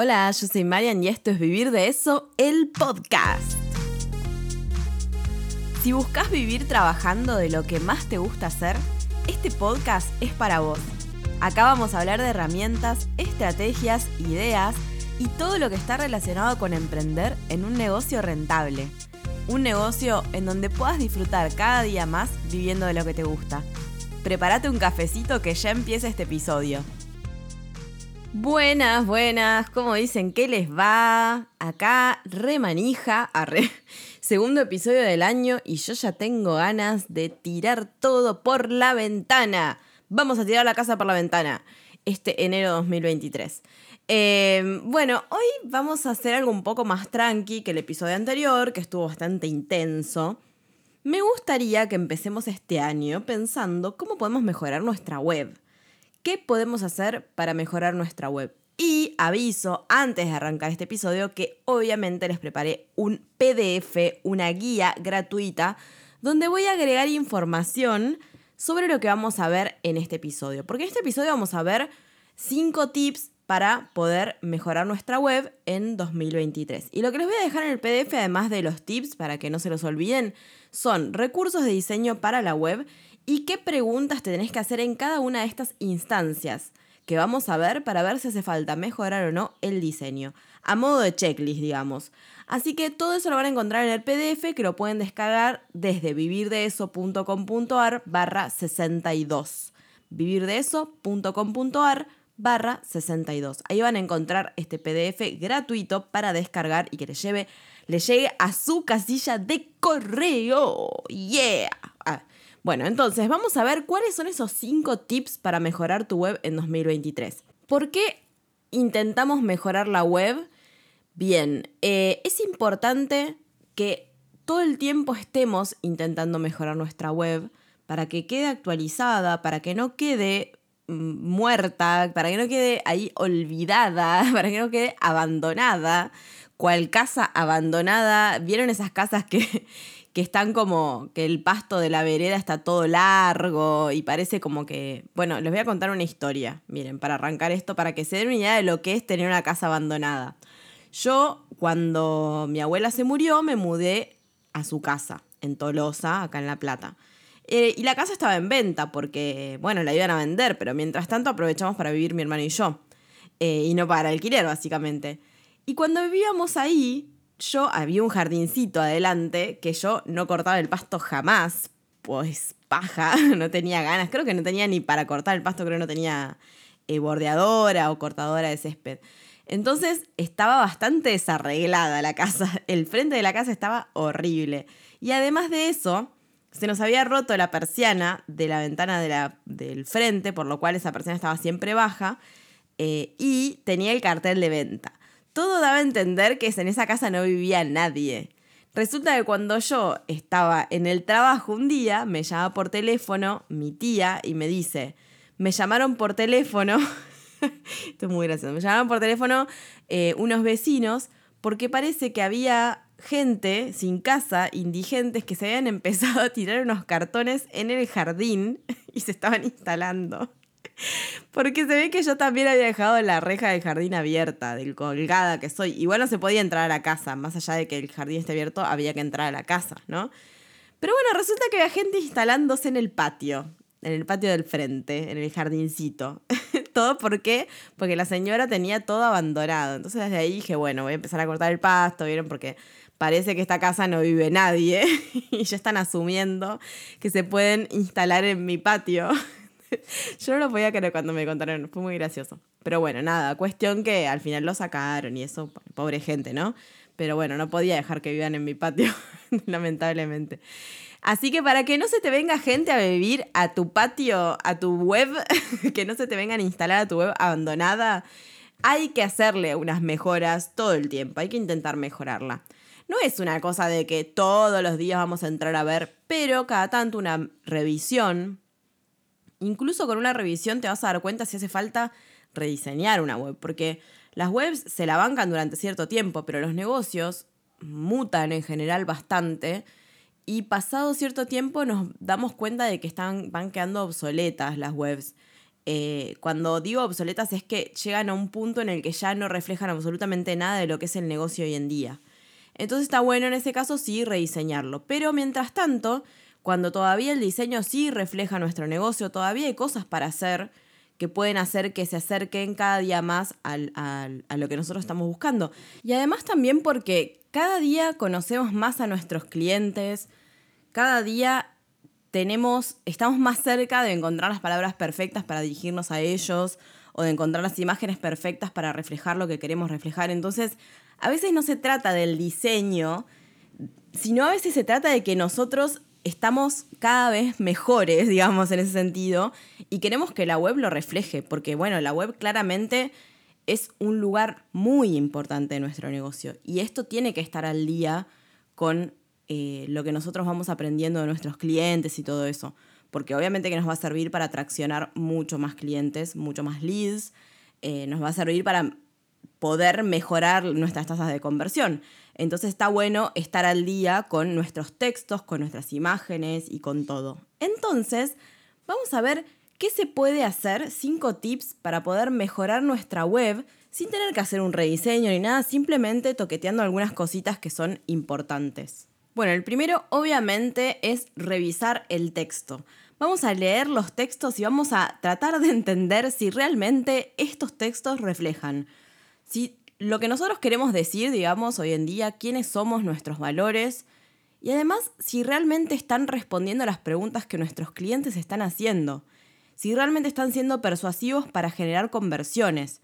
Hola, yo soy Marian y esto es Vivir de Eso, el podcast. Si buscas vivir trabajando de lo que más te gusta hacer, este podcast es para vos. Acá vamos a hablar de herramientas, estrategias, ideas y todo lo que está relacionado con emprender en un negocio rentable. Un negocio en donde puedas disfrutar cada día más viviendo de lo que te gusta. Prepárate un cafecito que ya empieza este episodio. Buenas, buenas, ¿cómo dicen? ¿Qué les va? Acá remanija, arre. Segundo episodio del año y yo ya tengo ganas de tirar todo por la ventana. Vamos a tirar la casa por la ventana este enero 2023. Eh, bueno, hoy vamos a hacer algo un poco más tranqui que el episodio anterior, que estuvo bastante intenso. Me gustaría que empecemos este año pensando cómo podemos mejorar nuestra web. ¿Qué podemos hacer para mejorar nuestra web? Y aviso antes de arrancar este episodio que obviamente les preparé un PDF, una guía gratuita, donde voy a agregar información sobre lo que vamos a ver en este episodio. Porque en este episodio vamos a ver cinco tips para poder mejorar nuestra web en 2023. Y lo que les voy a dejar en el PDF, además de los tips para que no se los olviden, son recursos de diseño para la web y qué preguntas te tenés que hacer en cada una de estas instancias que vamos a ver para ver si hace falta mejorar o no el diseño, a modo de checklist, digamos. Así que todo eso lo van a encontrar en el PDF que lo pueden descargar desde vivirdeeso.com.ar barra 62. vivirdeeso.com.ar barra 62. Ahí van a encontrar este PDF gratuito para descargar y que les lleve, le llegue a su casilla de correo. Yeah. Bueno, entonces vamos a ver cuáles son esos cinco tips para mejorar tu web en 2023. ¿Por qué intentamos mejorar la web? Bien, eh, es importante que todo el tiempo estemos intentando mejorar nuestra web para que quede actualizada, para que no quede mm, muerta, para que no quede ahí olvidada, para que no quede abandonada, cual casa abandonada. ¿Vieron esas casas que, que están como que el pasto de la vereda está todo largo y parece como que, bueno, les voy a contar una historia, miren, para arrancar esto, para que se den una idea de lo que es tener una casa abandonada. Yo, cuando mi abuela se murió, me mudé a su casa, en Tolosa, acá en La Plata. Eh, y la casa estaba en venta porque, bueno, la iban a vender, pero mientras tanto aprovechamos para vivir mi hermano y yo. Eh, y no para alquiler, básicamente. Y cuando vivíamos ahí, yo había un jardincito adelante que yo no cortaba el pasto jamás, pues paja, no tenía ganas, creo que no tenía ni para cortar el pasto, creo que no tenía eh, bordeadora o cortadora de césped. Entonces estaba bastante desarreglada la casa, el frente de la casa estaba horrible. Y además de eso, se nos había roto la persiana de la ventana de la, del frente, por lo cual esa persiana estaba siempre baja, eh, y tenía el cartel de venta todo daba a entender que en esa casa no vivía nadie. Resulta que cuando yo estaba en el trabajo un día, me llama por teléfono mi tía y me dice, me llamaron por teléfono, esto es muy gracioso, me llamaron por teléfono eh, unos vecinos porque parece que había gente sin casa, indigentes, que se habían empezado a tirar unos cartones en el jardín y se estaban instalando. Porque se ve que yo también había dejado la reja del jardín abierta, del colgada que soy. Igual no se podía entrar a la casa, más allá de que el jardín esté abierto, había que entrar a la casa, ¿no? Pero bueno, resulta que había gente instalándose en el patio, en el patio del frente, en el jardincito. todo por qué? Porque la señora tenía todo abandonado. Entonces desde ahí dije, bueno, voy a empezar a cortar el pasto, ¿vieron? Porque parece que esta casa no vive nadie y ya están asumiendo que se pueden instalar en mi patio. Yo no lo podía creer cuando me contaron, fue muy gracioso. Pero bueno, nada, cuestión que al final lo sacaron y eso, pobre gente, ¿no? Pero bueno, no podía dejar que vivan en mi patio, lamentablemente. Así que para que no se te venga gente a vivir a tu patio, a tu web, que no se te vengan a instalar a tu web abandonada, hay que hacerle unas mejoras todo el tiempo, hay que intentar mejorarla. No es una cosa de que todos los días vamos a entrar a ver, pero cada tanto una revisión Incluso con una revisión te vas a dar cuenta si hace falta rediseñar una web, porque las webs se la bancan durante cierto tiempo, pero los negocios mutan en general bastante y pasado cierto tiempo nos damos cuenta de que están, van quedando obsoletas las webs. Eh, cuando digo obsoletas es que llegan a un punto en el que ya no reflejan absolutamente nada de lo que es el negocio hoy en día. Entonces está bueno en ese caso sí rediseñarlo. Pero mientras tanto, cuando todavía el diseño sí refleja nuestro negocio, todavía hay cosas para hacer que pueden hacer que se acerquen cada día más al, a lo que nosotros estamos buscando. Y además también porque cada día conocemos más a nuestros clientes, cada día tenemos, estamos más cerca de encontrar las palabras perfectas para dirigirnos a ellos o de encontrar las imágenes perfectas para reflejar lo que queremos reflejar. Entonces, a veces no se trata del diseño, sino a veces se trata de que nosotros estamos cada vez mejores, digamos, en ese sentido, y queremos que la web lo refleje, porque bueno, la web claramente es un lugar muy importante de nuestro negocio, y esto tiene que estar al día con eh, lo que nosotros vamos aprendiendo de nuestros clientes y todo eso, porque obviamente que nos va a servir para atraccionar mucho más clientes, mucho más leads, eh, nos va a servir para poder mejorar nuestras tasas de conversión. Entonces está bueno estar al día con nuestros textos, con nuestras imágenes y con todo. Entonces, vamos a ver qué se puede hacer, cinco tips para poder mejorar nuestra web sin tener que hacer un rediseño ni nada, simplemente toqueteando algunas cositas que son importantes. Bueno, el primero obviamente es revisar el texto. Vamos a leer los textos y vamos a tratar de entender si realmente estos textos reflejan si lo que nosotros queremos decir, digamos, hoy en día, quiénes somos, nuestros valores, y además si realmente están respondiendo a las preguntas que nuestros clientes están haciendo, si realmente están siendo persuasivos para generar conversiones.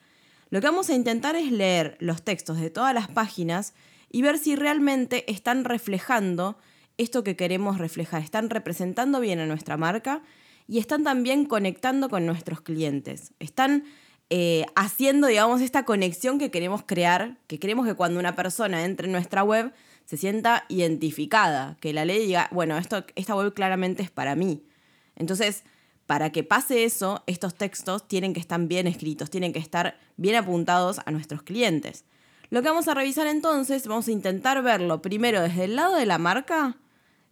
Lo que vamos a intentar es leer los textos de todas las páginas y ver si realmente están reflejando esto que queremos reflejar, están representando bien a nuestra marca y están también conectando con nuestros clientes, están eh, haciendo, digamos, esta conexión que queremos crear, que queremos que cuando una persona entre en nuestra web se sienta identificada, que la ley diga, bueno, esto, esta web claramente es para mí. Entonces, para que pase eso, estos textos tienen que estar bien escritos, tienen que estar bien apuntados a nuestros clientes. Lo que vamos a revisar entonces, vamos a intentar verlo primero desde el lado de la marca,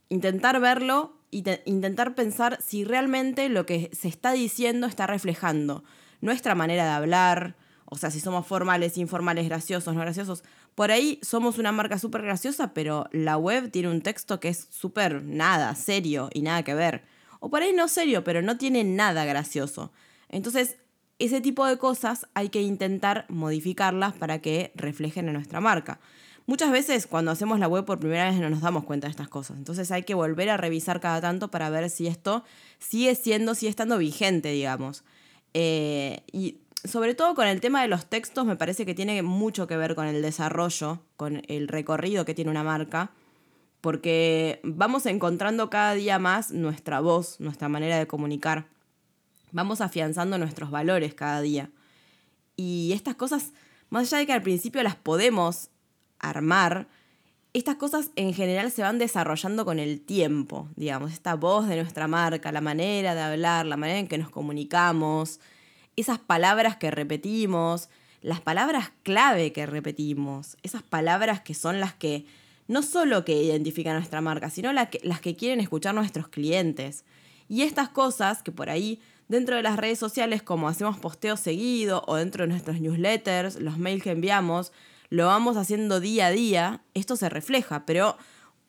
intentar verlo y intentar pensar si realmente lo que se está diciendo está reflejando nuestra manera de hablar, o sea, si somos formales, informales, graciosos, no graciosos. Por ahí somos una marca súper graciosa, pero la web tiene un texto que es súper nada, serio y nada que ver. O por ahí no serio, pero no tiene nada gracioso. Entonces, ese tipo de cosas hay que intentar modificarlas para que reflejen a nuestra marca. Muchas veces cuando hacemos la web por primera vez no nos damos cuenta de estas cosas. Entonces hay que volver a revisar cada tanto para ver si esto sigue siendo, sigue estando vigente, digamos. Eh, y sobre todo con el tema de los textos me parece que tiene mucho que ver con el desarrollo, con el recorrido que tiene una marca, porque vamos encontrando cada día más nuestra voz, nuestra manera de comunicar. Vamos afianzando nuestros valores cada día. Y estas cosas, más allá de que al principio las podemos armar, estas cosas en general se van desarrollando con el tiempo, digamos, esta voz de nuestra marca, la manera de hablar, la manera en que nos comunicamos, esas palabras que repetimos, las palabras clave que repetimos, esas palabras que son las que no solo que identifican nuestra marca, sino las que quieren escuchar nuestros clientes. Y estas cosas que por ahí dentro de las redes sociales, como hacemos posteo seguido o dentro de nuestros newsletters, los mails que enviamos, lo vamos haciendo día a día, esto se refleja, pero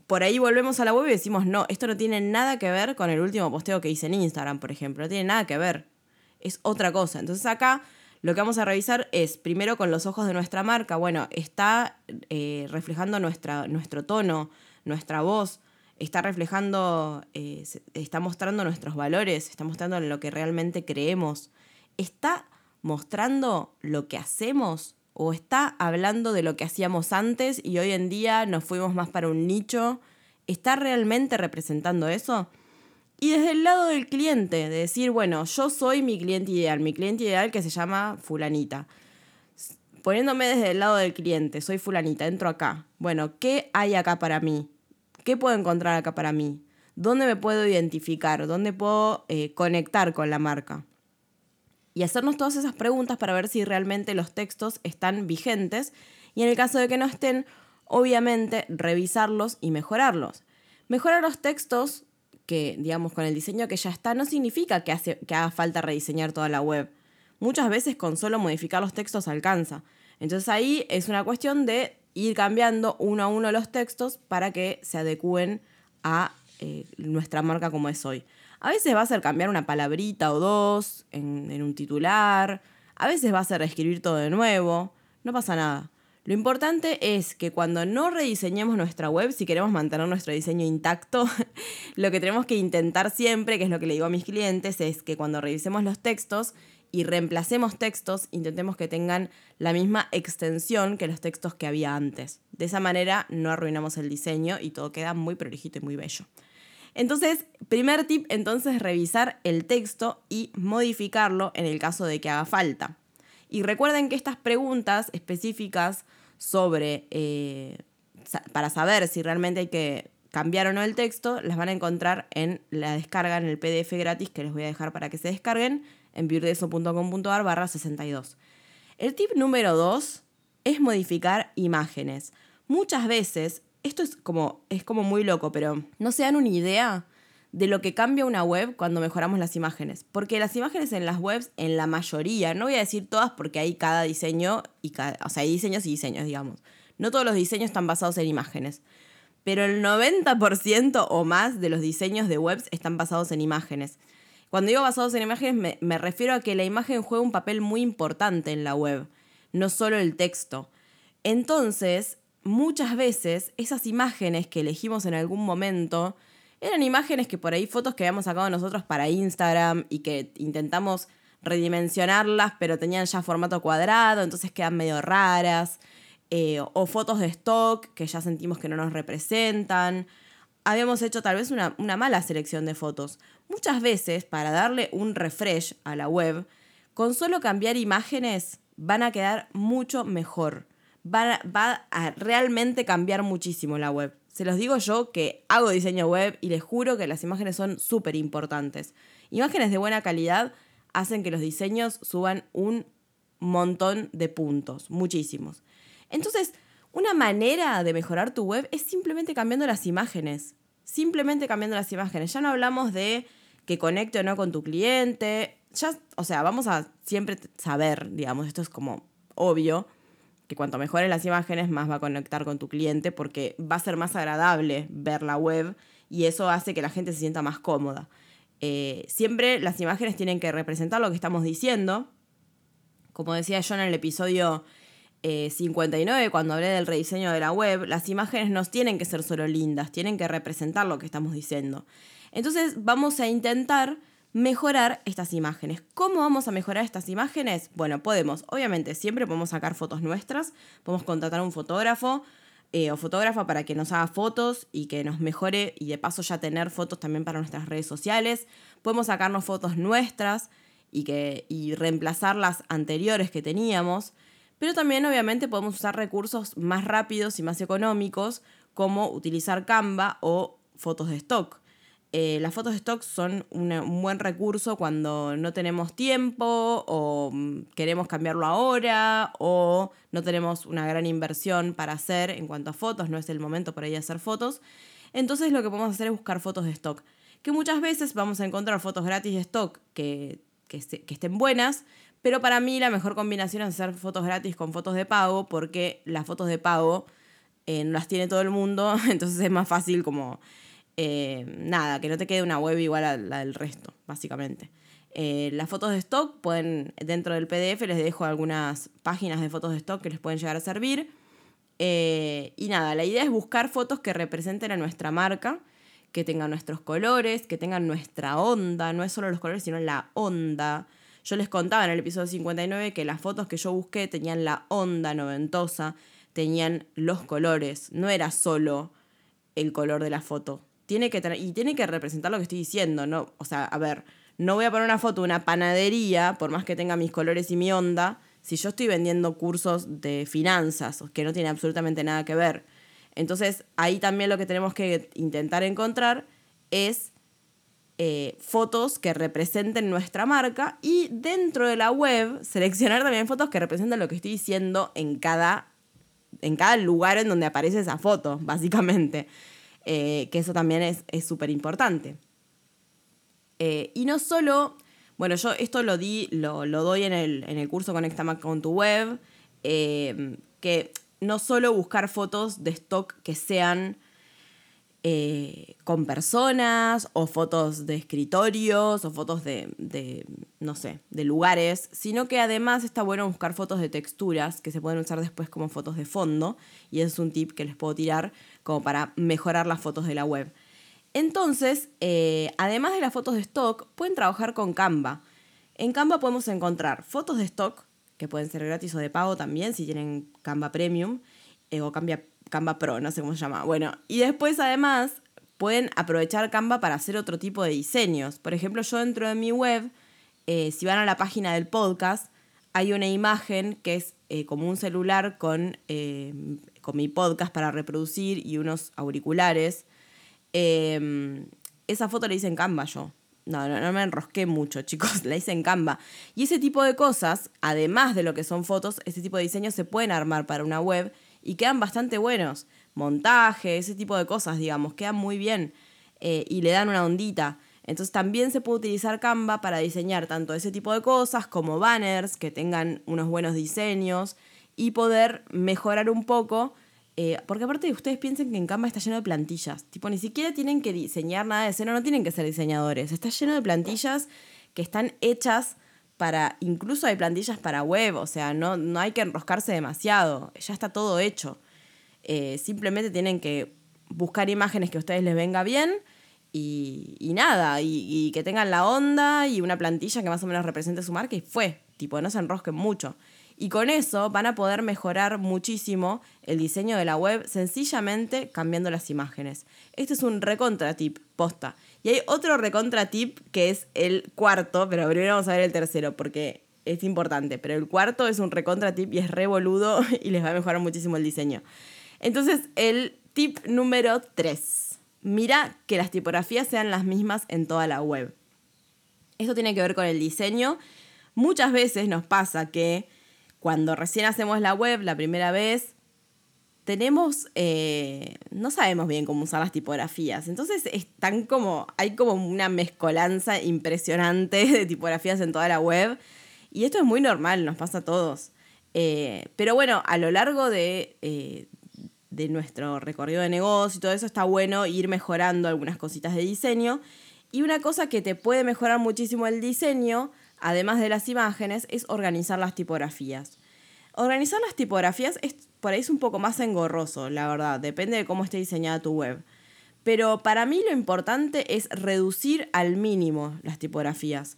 por ahí volvemos a la web y decimos, no, esto no tiene nada que ver con el último posteo que hice en Instagram, por ejemplo, no tiene nada que ver, es otra cosa. Entonces acá lo que vamos a revisar es, primero con los ojos de nuestra marca, bueno, está eh, reflejando nuestra, nuestro tono, nuestra voz, está reflejando, eh, está mostrando nuestros valores, está mostrando lo que realmente creemos, está mostrando lo que hacemos o está hablando de lo que hacíamos antes y hoy en día nos fuimos más para un nicho, ¿está realmente representando eso? Y desde el lado del cliente, de decir, bueno, yo soy mi cliente ideal, mi cliente ideal que se llama fulanita. Poniéndome desde el lado del cliente, soy fulanita, entro acá. Bueno, ¿qué hay acá para mí? ¿Qué puedo encontrar acá para mí? ¿Dónde me puedo identificar? ¿Dónde puedo eh, conectar con la marca? Y hacernos todas esas preguntas para ver si realmente los textos están vigentes y en el caso de que no estén, obviamente revisarlos y mejorarlos. Mejorar los textos que, digamos, con el diseño que ya está, no significa que, hace, que haga falta rediseñar toda la web. Muchas veces con solo modificar los textos alcanza. Entonces ahí es una cuestión de ir cambiando uno a uno los textos para que se adecúen a eh, nuestra marca como es hoy. A veces va a ser cambiar una palabrita o dos en, un titular, a veces va a ser escribir todo de nuevo, no pasa nada. Lo importante es que cuando no rediseñemos nuestra web, si queremos mantener nuestro diseño intacto, lo que tenemos que intentar siempre, que es lo que le digo a mis clientes, es que cuando revisemos los textos y reemplacemos textos, intentemos que tengan la misma extensión que los textos que había antes. De esa manera no arruinamos el diseño y todo queda muy prolijito y muy bello. Entonces, primer tip, entonces, revisar el texto y modificarlo en el caso de que haga falta. Y recuerden que estas preguntas específicas sobre, eh, para saber si realmente hay que cambiar o no el texto, las van a encontrar en la descarga, en el PDF gratis que les voy a dejar para que se descarguen en virdeso.com.ar barra 62. El tip número 2 es modificar imágenes. Muchas veces, esto es como, es como muy loco, pero no se dan una idea de lo que cambia una web cuando mejoramos las imágenes. Porque las imágenes en las webs, en la mayoría, no voy a decir todas porque hay cada diseño, y cada, o sea, hay diseños y diseños, digamos. No todos los diseños están basados en imágenes. Pero el 90% o más de los diseños de webs están basados en imágenes. Cuando digo basados en imágenes, me, refiero a que la imagen juega un papel muy importante en la web, no solo el texto. Entonces, muchas veces esas imágenes que elegimos en algún momento eran imágenes que por ahí, fotos que habíamos sacado nosotros para Instagram y que intentamos redimensionarlas, pero tenían ya formato cuadrado, entonces quedan medio raras. Eh, o fotos de stock que ya sentimos que no nos representan habíamos hecho tal vez una, mala selección de fotos. Muchas veces, para darle un refresh a la web, con solo cambiar imágenes van a quedar mucho mejor. Va, va a realmente cambiar muchísimo la web. Se los digo yo que hago diseño web y les juro que las imágenes son súper importantes. Imágenes de buena calidad hacen que los diseños suban un montón de puntos, muchísimos. Entonces, una manera de mejorar tu web es simplemente cambiando las imágenes. Simplemente cambiando las imágenes. Ya no hablamos de que conecte o no con tu cliente. Ya, o sea, vamos a siempre saber, digamos, esto es como obvio, cuanto mejores las imágenes, más va a conectar con tu cliente porque va a ser más agradable ver la web y eso hace que la gente se sienta más cómoda. Eh, siempre las imágenes tienen que representar lo que estamos diciendo. Como decía yo en el episodio 59, eh, cuando hablé del rediseño de la web, las imágenes no tienen que ser solo lindas, tienen que representar lo que estamos diciendo. Entonces vamos a intentar mejorar estas imágenes. ¿Cómo vamos a mejorar estas imágenes? Bueno, podemos, obviamente, siempre podemos sacar fotos nuestras, podemos contratar a un fotógrafo eh, o fotógrafa para que nos haga fotos y que nos mejore y de paso ya tener fotos también para nuestras redes sociales. Podemos sacarnos fotos nuestras y, que, y reemplazar las anteriores que teníamos. Pero también obviamente podemos usar recursos más rápidos y más económicos como utilizar Canva o fotos de stock. Eh, las fotos de stock son un buen recurso cuando no tenemos tiempo o mm, queremos cambiarlo ahora o no tenemos una gran inversión para hacer en cuanto a fotos, no es el momento para ir a hacer fotos. Entonces lo que podemos hacer es buscar fotos de stock, que muchas veces vamos a encontrar fotos gratis de stock que, que estén buenas, pero para mí la mejor combinación es hacer fotos gratis con fotos de pago, porque las fotos de pago eh, no las tiene todo el mundo, entonces es más fácil como, eh, nada, que no te quede una web igual a la del resto, básicamente. Eh, las fotos de stock pueden, dentro del PDF les dejo algunas páginas de fotos de stock que les pueden llegar a servir. y nada, la idea es buscar fotos que representen a nuestra marca, que tengan nuestros colores, que tengan nuestra onda, no es solo los colores, sino la onda. Yo les contaba en el episodio 59 que las fotos que yo busqué tenían la onda noventosa, tenían los colores, no era solo el color de la foto. Tiene que y tiene que representar lo que estoy diciendo, ¿no? O sea, a ver, no voy a poner una foto de una panadería, por más que tenga mis colores y mi onda, si yo estoy vendiendo cursos de finanzas, que no tiene absolutamente nada que ver. Entonces, ahí también lo que tenemos que intentar encontrar es eh, fotos que representen nuestra marca y dentro de la web seleccionar también fotos que representen lo que estoy diciendo en cada, en cada lugar en donde aparece esa foto, básicamente. Eh, que eso también es súper importante. Eh, y no solo, bueno, yo esto lo di, lo, doy en el, en el curso Conecta con tu web, eh, que no solo buscar fotos de stock que sean eh, con personas o fotos de escritorios o fotos de, no sé, de lugares, sino que además está bueno buscar fotos de texturas que se pueden usar después como fotos de fondo y es un tip que les puedo tirar como para mejorar las fotos de la web. Entonces, eh, además de las fotos de stock, pueden trabajar con Canva. En Canva podemos encontrar fotos de stock, que pueden ser gratis o de pago también, si tienen Canva Premium eh, o Canva Canva Pro, no sé cómo se llama. Bueno, y después además pueden aprovechar Canva para hacer otro tipo de diseños. Por ejemplo, yo dentro de mi web, eh, si van a la página del podcast, hay una imagen que es eh, como un celular con, eh, con mi podcast para reproducir y unos auriculares. Em, esa foto la hice en Canva yo. No, no, no, me enrosqué mucho, chicos, la hice en Canva. Y ese tipo de cosas, además de lo que son fotos, ese tipo de diseños se pueden armar para una web y quedan bastante buenos. Montaje, ese tipo de cosas, digamos, quedan muy bien eh, y le dan una ondita. Entonces también se puede utilizar Canva para diseñar tanto ese tipo de cosas como banners que tengan unos buenos diseños y poder mejorar un poco. Eh, porque aparte ustedes piensen que en Canva está lleno de plantillas. Tipo, ni siquiera tienen que diseñar nada de cero, no tienen que ser diseñadores. Está lleno de plantillas que están hechas para, incluso hay plantillas para web, o sea, no, no hay que enroscarse demasiado, ya está todo hecho. Eh, simplemente tienen que buscar imágenes que a ustedes les venga bien y, nada, y, que tengan la onda y una plantilla que más o menos represente su marca y fue, tipo, no se enrosquen mucho. Y con eso van a poder mejorar muchísimo el diseño de la web sencillamente cambiando las imágenes. Este es un recontra tip, posta. Y hay otro recontra tip que es el cuarto, pero primero vamos a ver el tercero porque es importante. Pero el cuarto es un recontra tip y es re boludo y les va a mejorar muchísimo el diseño. Entonces, el tip número 3. Mira que las tipografías sean las mismas en toda la web. Esto tiene que ver con el diseño. Muchas veces nos pasa que cuando recién hacemos la web la primera vez, tenemos, eh, no sabemos bien cómo usar las tipografías. Entonces están como, hay como una mezcolanza impresionante de tipografías en toda la web. Y esto es muy normal, nos pasa a todos. Eh, pero bueno, a lo largo de, eh, de nuestro recorrido de negocio y todo eso está bueno ir mejorando algunas cositas de diseño. Y una cosa que te puede mejorar muchísimo el diseño además de las imágenes, es organizar las tipografías. Organizar las tipografías es, por ahí es un poco más engorroso, la verdad, depende de cómo esté diseñada tu web. Pero para mí lo importante es reducir al mínimo las tipografías.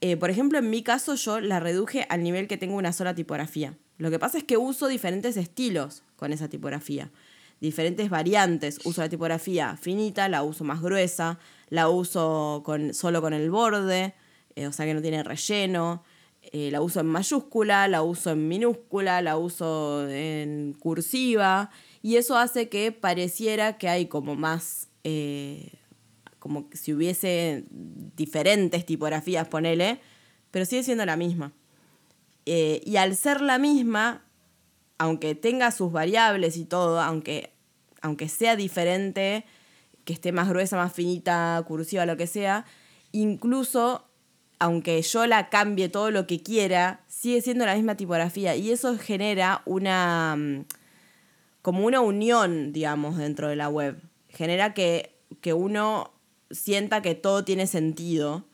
Eh, por ejemplo, en mi caso yo la reduje al nivel que tengo una sola tipografía. Lo que pasa es que uso diferentes estilos con esa tipografía, diferentes variantes. Uso la tipografía finita, la uso más gruesa, la uso con, solo con el borde, eh, o sea que no tiene relleno. Eh, la uso en mayúscula, la uso en minúscula, la uso en cursiva. Y eso hace que pareciera que hay como más, eh, como si hubiese diferentes tipografías, ponele, pero sigue siendo la misma. y al ser la misma, aunque tenga sus variables y todo, aunque, aunque sea diferente, que esté más gruesa, más finita, cursiva, lo que sea, incluso aunque yo la cambie todo lo que quiera, sigue siendo la misma tipografía y eso genera una mm, como una unión, digamos, dentro de la web. Genera que, uno sienta que todo tiene sentido,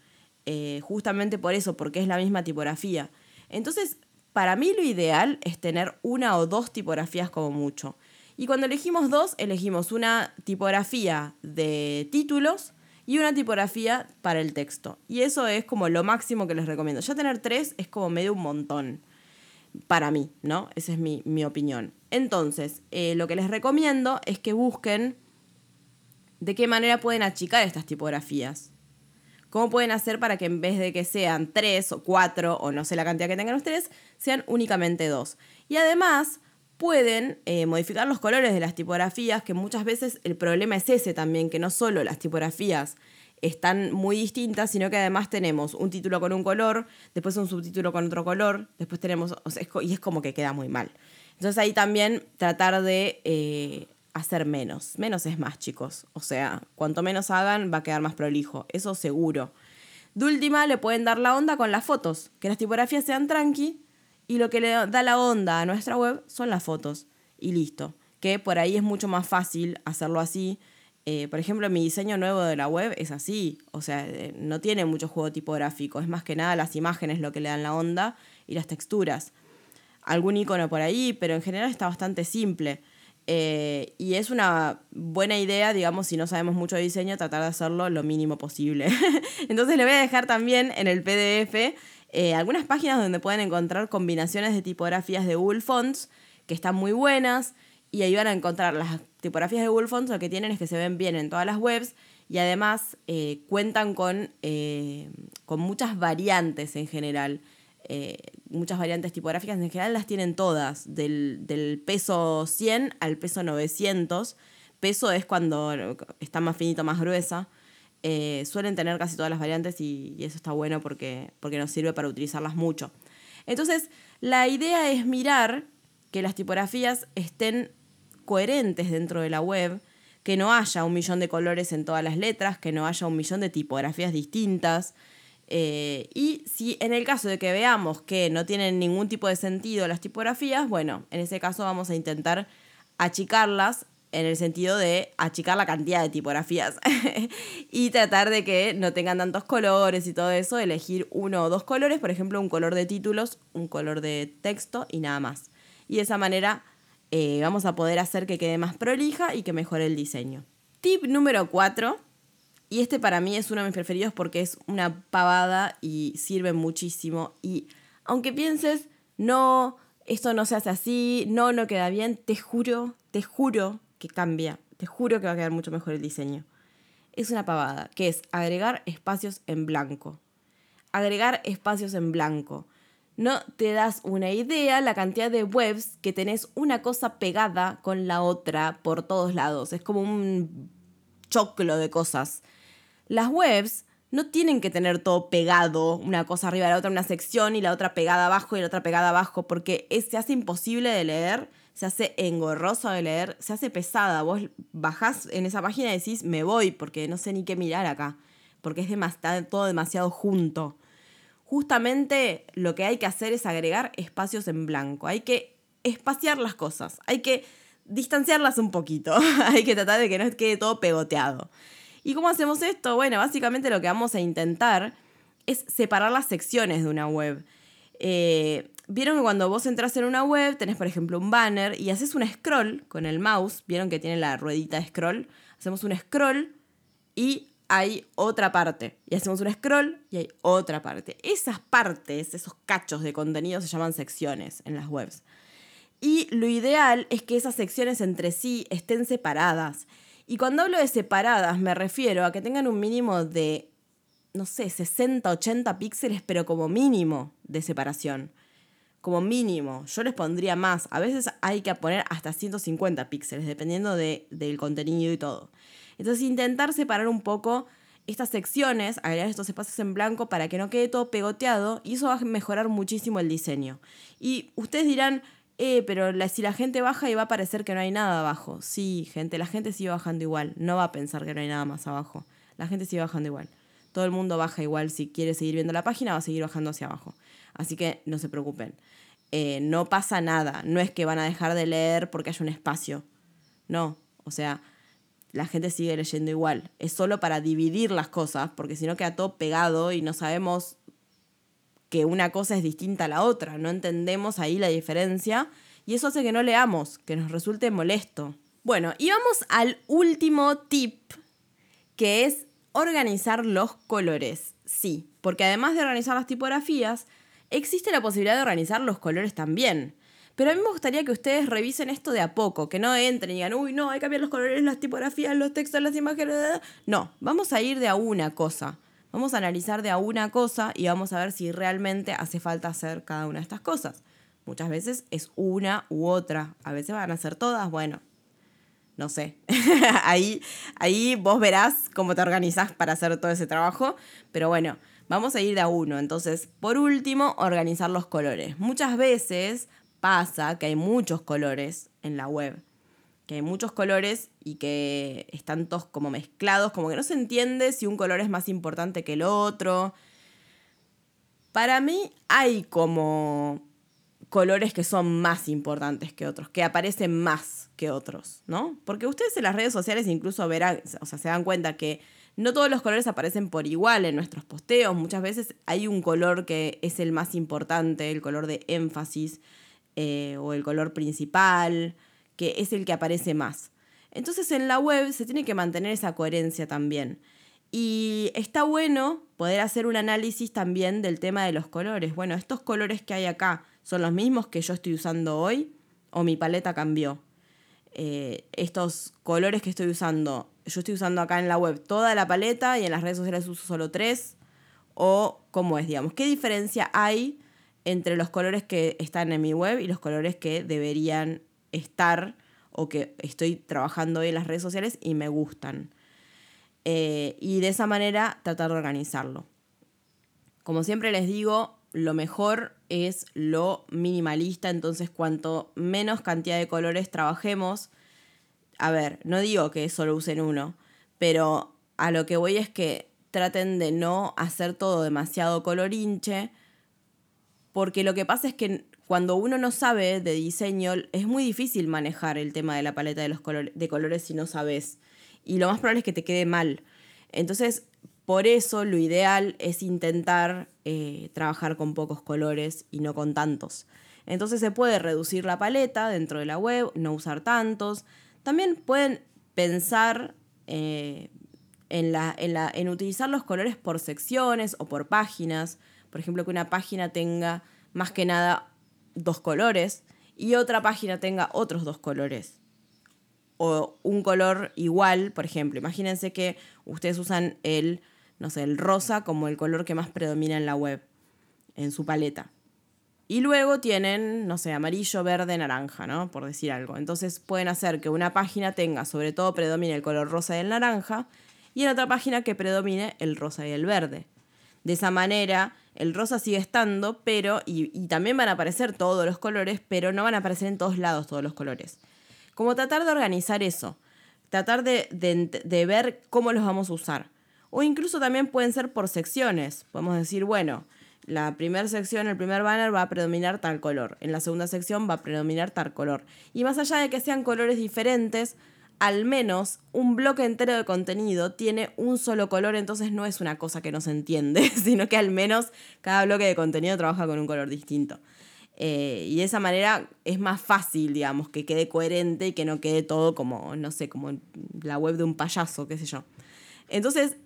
eh, justamente por eso, porque es la misma tipografía. Entonces, para mí lo ideal es tener una o dos tipografías como mucho. Y cuando elegimos dos, elegimos una tipografía de títulos y una tipografía para el texto. Y eso es como lo máximo que les recomiendo. Ya tener tres es como medio un montón para mí, ¿no? Esa es mi, opinión. Entonces, eh, lo que les recomiendo es que busquen de qué manera pueden achicar estas tipografías. ¿Cómo pueden hacer para que en vez de que sean tres o cuatro, o no sé la cantidad que tengan ustedes, sean únicamente dos? Y además, pueden eh, modificar los colores de las tipografías, que muchas veces el problema es ese también, que no solo las tipografías están muy distintas, sino que además tenemos un título con un color, después un subtítulo con otro color, después tenemos, y es como que queda muy mal. Entonces ahí también tratar de eh, hacer menos. Menos es más, chicos. O sea, cuanto menos hagan, va a quedar más prolijo, eso seguro. De última, le pueden dar la onda con las fotos, que las tipografías sean tranqui y lo que le da la onda a nuestra web son las fotos. Y listo. Que por ahí es mucho más fácil hacerlo así. Eh, por ejemplo, mi diseño nuevo de la web es así. O sea, eh, no tiene mucho juego tipográfico. Es más que nada las imágenes lo que le dan la onda y las texturas. Algún icono por ahí, pero en general está bastante simple. Eh, y es una buena idea, digamos, si no sabemos mucho diseño, tratar de hacerlo lo mínimo posible. Entonces le voy a dejar también en el PDF eh, algunas páginas donde pueden encontrar combinaciones de tipografías de Google Fonts que están muy buenas y ayudan a encontrar las tipografías de Google Fonts. Lo que tienen es que se ven bien en todas las webs y además eh, cuentan con, con muchas variantes en general. Eh, muchas variantes tipográficas, en general las tienen todas, del, peso 100 al peso 900. Peso es cuando está más finito, más gruesa. Eh, suelen tener casi todas las variantes y, eso está bueno porque, porque nos sirve para utilizarlas mucho. Entonces, la idea es mirar que las tipografías estén coherentes dentro de la web, que no haya un millón de colores en todas las letras, que no haya un millón de tipografías distintas, eh, y si en el caso de que veamos que no tienen ningún tipo de sentido las tipografías, bueno, en ese caso vamos a intentar achicarlas en el sentido de achicar la cantidad de tipografías y tratar de que no tengan tantos colores y todo eso, elegir uno o dos colores, por ejemplo, un color de títulos, un color de texto y nada más. Y de esa manera eh, vamos a poder hacer que quede más prolija y que mejore el diseño. Tip número 4 y este para mí es uno de mis preferidos porque es una pavada y sirve muchísimo. Y aunque pienses, no, esto no se hace así, no, no queda bien, te juro, te juro que cambia. Te juro que va a quedar mucho mejor el diseño. Es una pavada, que es agregar espacios en blanco. Agregar espacios en blanco. No te das una idea la cantidad de webs que tenés una cosa pegada con la otra por todos lados. Es como un choclo de cosas. Las webs no tienen que tener todo pegado, una cosa arriba de la otra, una sección y la otra pegada abajo y la otra pegada abajo, porque se hace imposible de leer, se hace engorroso de leer, se hace pesada. Vos bajás en esa página y decís, me voy, porque no sé ni qué mirar acá, porque es demasiado, todo demasiado junto. Justamente lo que hay que hacer es agregar espacios en blanco, hay que espaciar las cosas, hay que distanciarlas un poquito, hay que tratar de que no quede todo pegoteado. ¿Y cómo hacemos esto? Bueno, básicamente lo que vamos a intentar es separar las secciones de una web. Eh, Vieron que cuando vos entras en una web, tenés por ejemplo un banner y haces un scroll con el mouse, vieron que tiene la ruedita de scroll, hacemos un scroll y hay otra parte. Y hacemos un scroll y hay otra parte. Esas partes, esos cachos de contenido se llaman secciones en las webs. Y lo ideal es que esas secciones entre sí estén separadas. Y cuando hablo de separadas, me refiero a que tengan un mínimo de, no sé, 60, 80 píxeles, pero como mínimo de separación. Como mínimo. Yo les pondría más. A veces hay que poner hasta 150 píxeles, dependiendo de, del contenido y todo. Entonces, intentar separar un poco estas secciones, agregar estos espacios en blanco para que no quede todo pegoteado y eso va a mejorar muchísimo el diseño. Y ustedes dirán, eh, pero si la gente baja y va a parecer que no hay nada abajo. Sí, gente, la gente sigue bajando igual. No va a pensar que no hay nada más abajo. La gente sigue bajando igual. Todo el mundo baja igual. Si quiere seguir viendo la página, va a seguir bajando hacia abajo. Así que no se preocupen. Eh, no pasa nada. No es que van a dejar de leer porque hay un espacio. No. O sea, la gente sigue leyendo igual. Es solo para dividir las cosas, porque si no queda todo pegado y no sabemos que una cosa es distinta a la otra, no entendemos ahí la diferencia y eso hace que no leamos, que nos resulte molesto. Bueno, y vamos al último tip, que es organizar los colores. Sí, porque además de organizar las tipografías, existe la posibilidad de organizar los colores también. Pero a mí me gustaría que ustedes revisen esto de a poco, que no entren y digan, uy, no, hay que cambiar los colores, las tipografías, los textos, las imágenes. No, vamos a ir de a una cosa. Vamos a analizar de a una cosa y vamos a ver si realmente hace falta hacer cada una de estas cosas. Muchas veces es una u otra. A veces van a ser todas. Bueno, no sé. ahí, ahí vos verás cómo te organizás para hacer todo ese trabajo. Pero bueno, vamos a ir de a uno. Entonces, por último, organizar los colores. Muchas veces pasa que hay muchos colores en la web. que hay muchos colores y que están todos como mezclados, como que no se entiende si un color es más importante que el otro. Para mí hay como colores que son más importantes que otros, que aparecen más que otros, ¿no? Porque ustedes en las redes sociales incluso verán, o sea, se dan cuenta que no todos los colores aparecen por igual en nuestros posteos. Muchas veces hay un color que es el más importante, el color de énfasis eh, o el color principal, que es el que aparece más. Entonces en la web se tiene que mantener esa coherencia también. Y está bueno poder hacer un análisis también del tema de los colores. Bueno, estos colores que hay acá son los mismos que yo estoy usando hoy o mi paleta cambió. Eh, estos colores que estoy usando yo estoy usando acá en la web toda la paleta y en las redes sociales uso solo tres? ¿O cómo es, digamos? ¿Qué diferencia hay entre los colores que están en mi web y los colores que deberían estar o que estoy trabajando en las redes sociales y me gustan? Eh, y de esa manera tratar de organizarlo. Como siempre les digo, lo mejor es lo minimalista, entonces cuanto menos cantidad de colores trabajemos, a ver, no digo que solo usen uno, pero a lo que voy es que traten de no hacer todo demasiado colorinche, porque lo que pasa es que cuando uno no sabe de diseño, es muy difícil manejar el tema de la paleta de, los colores, si no sabes. Y lo más probable es que te quede mal. Entonces, por eso lo ideal es intentar eh, trabajar con pocos colores y no con tantos. Entonces se puede reducir la paleta dentro de la web, no usar tantos, también pueden pensar eh, en, la, en, utilizar los colores por secciones o por páginas. Por ejemplo, que una página tenga más que nada dos colores y otra página tenga otros dos colores. O un color igual, por ejemplo. Imagínense que ustedes usan el, no sé, el rosa como el color que más predomina en la web, en su paleta. Y luego tienen, no sé, amarillo, verde, naranja, ¿no? Por decir algo. Entonces pueden hacer que una página tenga, sobre todo predomine el color rosa y el naranja, y en otra página que predomine el rosa y el verde. De esa manera, el rosa sigue estando, pero, y, también van a aparecer todos los colores, pero no van a aparecer en todos lados todos los colores. Como tratar de organizar eso, tratar de, de ver cómo los vamos a usar. O incluso también pueden ser por secciones. Podemos decir, bueno, la primera sección, el primer banner va a predominar tal color, en la segunda sección va a predominar tal color. Y más allá de que sean colores diferentes, al menos un bloque entero de contenido tiene un solo color, entonces no es una cosa que no se entiende, sino que al menos cada bloque de contenido trabaja con un color distinto. Eh, y de esa manera es más fácil, digamos, que quede coherente y que no quede todo como, no sé, como la web de un payaso, qué sé yo. Entonces,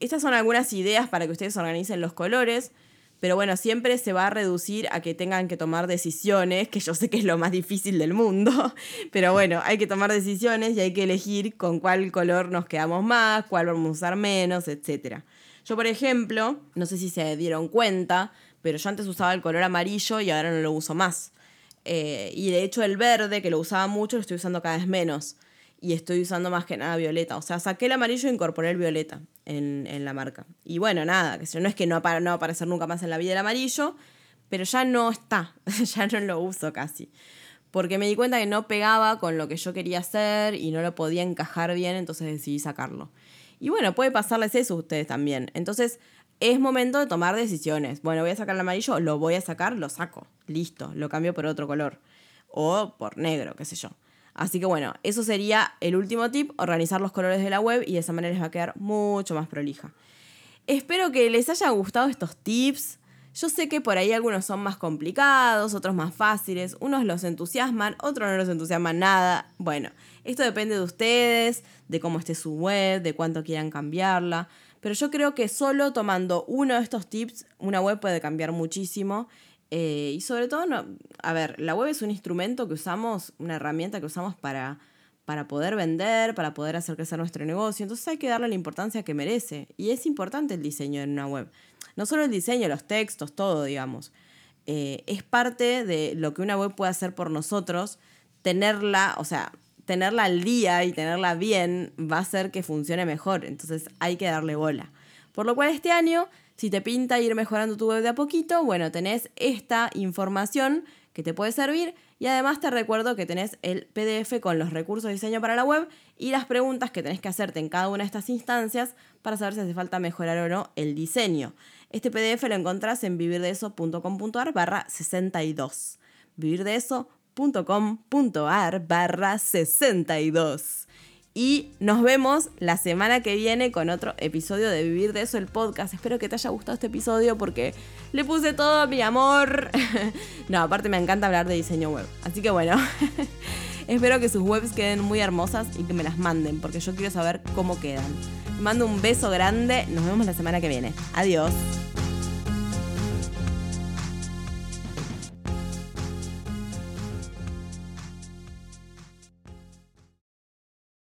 estas son algunas ideas para que ustedes organicen los colores, pero bueno, siempre se va a reducir a que tengan que tomar decisiones, que yo sé que es lo más difícil del mundo, pero bueno, hay que tomar decisiones y hay que elegir con cuál color nos quedamos más, cuál vamos a usar menos, etc. Yo, por ejemplo, no sé si se dieron cuenta, pero yo antes usaba el color amarillo y ahora no lo uso más. Eh, y de hecho el verde, que lo usaba mucho, lo estoy usando cada vez menos y estoy usando más que nada violeta. O sea, saqué el amarillo e incorporé el violeta en, la marca. Y bueno, nada, que no es que no, no va a aparecer nunca más en la vida el amarillo, pero ya no está, ya no lo uso casi. Porque me di cuenta que no pegaba con lo que yo quería hacer y no lo podía encajar bien, entonces decidí sacarlo. Y bueno, puede pasarles eso a ustedes también. Entonces, es momento de tomar decisiones. Bueno, voy a sacar el amarillo, lo voy a sacar, lo saco. Listo, lo cambio por otro color. O por negro, qué sé yo. Así que bueno, eso sería el último tip, organizar los colores de la web y de esa manera les va a quedar mucho más prolija. Espero que les haya gustado estos tips. Yo sé que por ahí algunos son más complicados, otros más fáciles, unos los entusiasman, otros no los entusiasman nada. Bueno, esto depende de ustedes, de cómo esté su web, de cuánto quieran cambiarla. Pero yo creo que solo tomando uno de estos tips, una web puede cambiar muchísimo eh, y sobre todo, no, a ver, la web es un instrumento que usamos, una herramienta que usamos para, para poder vender, para poder hacer crecer nuestro negocio. Entonces hay que darle la importancia que merece. Y es importante el diseño en una web. No solo el diseño, los textos, todo, digamos. Eh, es parte de lo que una web puede hacer por nosotros. Tenerla, o sea, tenerla al día y tenerla bien va a hacer que funcione mejor. Entonces hay que darle bola. Por lo cual este año si te pinta ir mejorando tu web de a poquito, bueno, tenés esta información que te puede servir Y además te recuerdo que tenés el PDF con los recursos de diseño para la web y las preguntas que tenés que hacerte en cada una de estas instancias para saber si hace falta mejorar o no el diseño. Este PDF lo encontrás en vivirdeeso.com.ar barra 62. vivirdeeso.com.ar barra 62. Y nos vemos la semana que viene con otro episodio de Vivir de eso, el podcast. Espero que te haya gustado este episodio porque le puse todo mi amor. no, aparte me encanta hablar de diseño web. Así que bueno, espero que sus webs queden muy hermosas y que me las manden porque yo quiero saber cómo quedan. mando un beso grande. Nos vemos la semana que viene. Adiós.